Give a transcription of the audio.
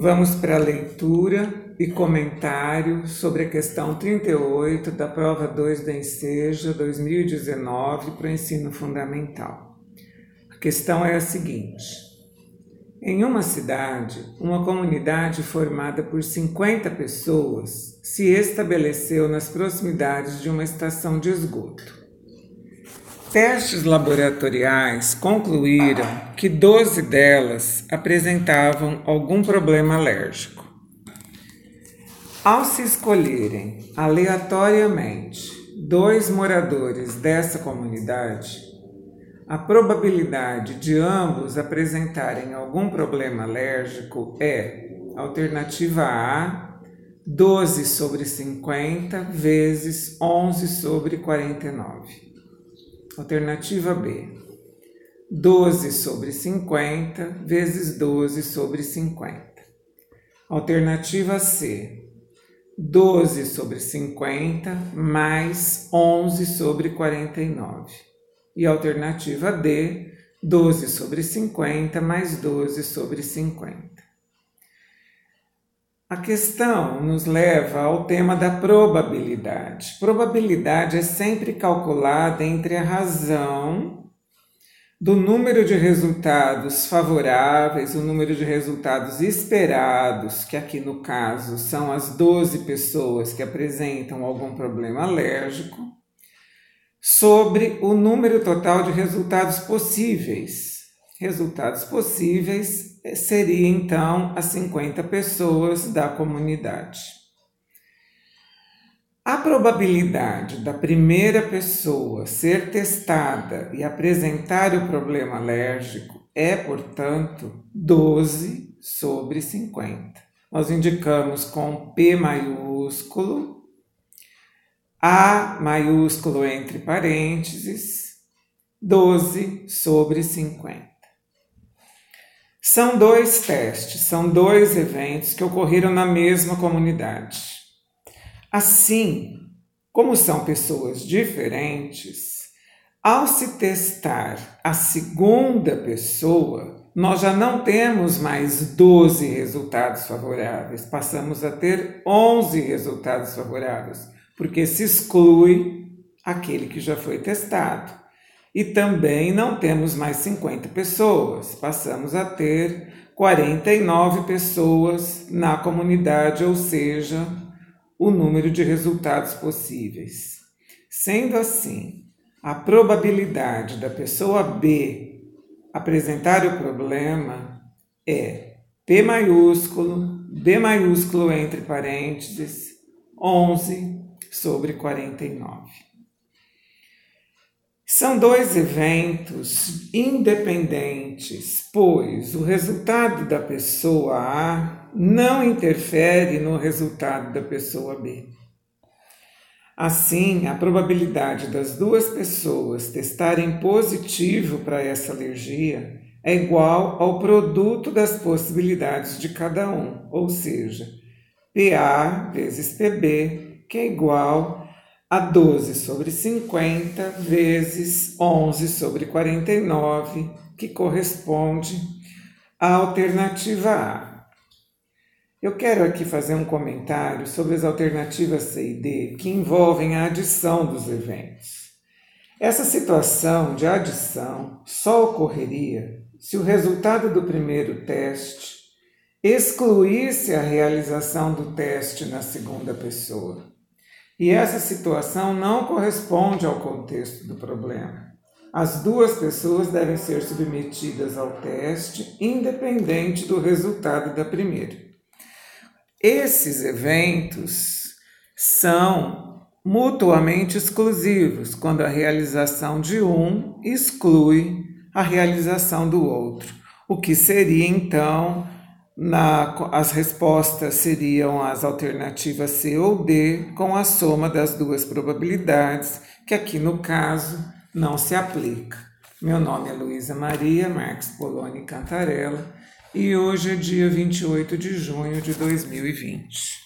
Vamos para a leitura e comentário sobre a questão 38 da prova 2 da Enseja 2019 para o ensino fundamental. A questão é a seguinte: em uma cidade, uma comunidade formada por 50 pessoas se estabeleceu nas proximidades de uma estação de esgoto. Testes laboratoriais concluíram que 12 delas apresentavam algum problema alérgico. Ao se escolherem aleatoriamente dois moradores dessa comunidade, a probabilidade de ambos apresentarem algum problema alérgico é alternativa A, 12 sobre 50 vezes 11 sobre 49. Alternativa B. 12 sobre 50 vezes 12 sobre 50. Alternativa C. 12 sobre 50 mais 11 sobre 49. E alternativa D. 12 sobre 50 mais 12 sobre 50. A questão nos leva ao tema da probabilidade. Probabilidade é sempre calculada entre a razão do número de resultados favoráveis, o número de resultados esperados, que aqui no caso são as 12 pessoas que apresentam algum problema alérgico, sobre o número total de resultados possíveis, resultados possíveis eh, seria então as 50 pessoas da comunidade. A probabilidade da primeira pessoa ser testada e apresentar o problema alérgico é, portanto, 12 sobre 50. Nós indicamos com P maiúsculo, A maiúsculo entre parênteses, 12 sobre 50. São dois testes, são dois eventos que ocorreram na mesma comunidade. Assim, como são pessoas diferentes, ao se testar a segunda pessoa, nós já não temos mais 12 resultados favoráveis, passamos a ter 11 resultados favoráveis, porque se exclui aquele que já foi testado. E também não temos mais 50 pessoas, passamos a ter 49 pessoas na comunidade, ou seja, o número de resultados possíveis. Sendo assim, a probabilidade da pessoa B apresentar o problema é P maiúsculo, B maiúsculo entre parênteses, 11 sobre 49. São dois eventos independentes, pois o resultado da pessoa A não interfere no resultado da pessoa B. Assim, a probabilidade das duas pessoas testarem positivo para essa alergia é igual ao produto das possibilidades de cada um, ou seja, PA vezes PB, que é igual a 12 sobre 50 vezes 11 sobre 49, que corresponde à alternativa A. Eu quero aqui fazer um comentário sobre as alternativas C e D que envolvem a adição dos eventos. Essa situação de adição só ocorreria se o resultado do primeiro teste excluísse a realização do teste na segunda pessoa. E essa situação não corresponde ao contexto do problema. As duas pessoas devem ser submetidas ao teste, independente do resultado da primeira. Esses eventos são mutuamente exclusivos, quando a realização de um exclui a realização do outro, o que seria então na, as respostas seriam as alternativas C ou D, com a soma das duas probabilidades, que aqui no caso não se aplica. Meu nome é Luísa Maria Marques Poloni Cantarella e hoje é dia 28 de junho de 2020.